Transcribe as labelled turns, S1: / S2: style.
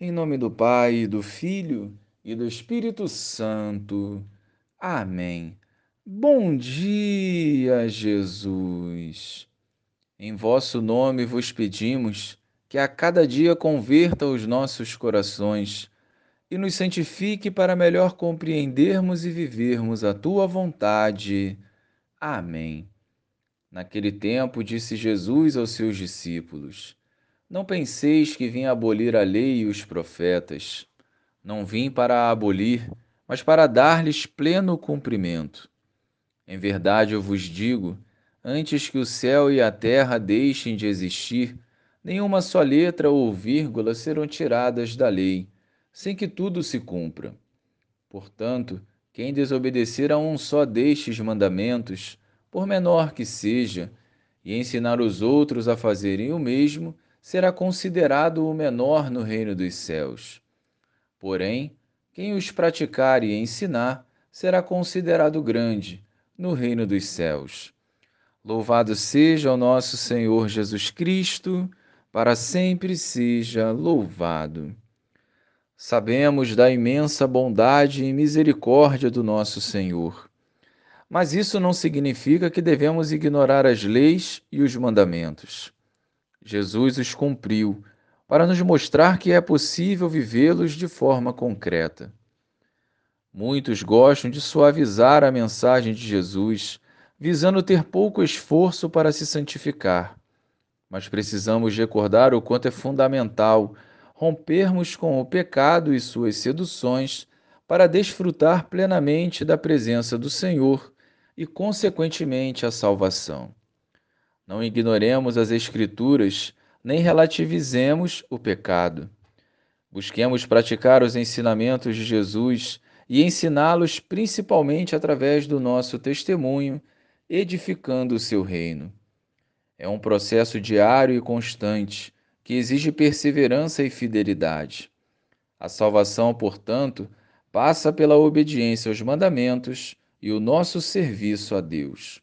S1: Em nome do Pai, do Filho e do Espírito Santo. Amém. Bom dia, Jesus. Em vosso nome vos pedimos que a cada dia converta os nossos corações e nos santifique para melhor compreendermos e vivermos a tua vontade. Amém. Naquele tempo, disse Jesus aos seus discípulos: não penseis que vim abolir a lei e os profetas. Não vim para abolir, mas para dar-lhes pleno cumprimento. Em verdade eu vos digo: antes que o céu e a terra deixem de existir, nenhuma só letra ou vírgula serão tiradas da lei, sem que tudo se cumpra. Portanto, quem desobedecer a um só destes mandamentos, por menor que seja, e ensinar os outros a fazerem o mesmo, será considerado o menor no reino dos céus. Porém, quem os praticar e ensinar será considerado grande no reino dos céus. Louvado seja o nosso Senhor Jesus Cristo, para sempre seja louvado. Sabemos da imensa bondade e misericórdia do nosso Senhor. Mas isso não significa que devemos ignorar as leis e os mandamentos. Jesus os cumpriu para nos mostrar que é possível vivê-los de forma concreta. Muitos gostam de suavizar a mensagem de Jesus, visando ter pouco esforço para se santificar. Mas precisamos recordar o quanto é fundamental rompermos com o pecado e suas seduções para desfrutar plenamente da presença do Senhor e, consequentemente, a salvação. Não ignoremos as Escrituras, nem relativizemos o pecado. Busquemos praticar os ensinamentos de Jesus e ensiná-los principalmente através do nosso testemunho, edificando o seu reino. É um processo diário e constante que exige perseverança e fidelidade. A salvação, portanto, passa pela obediência aos mandamentos e o nosso serviço a Deus.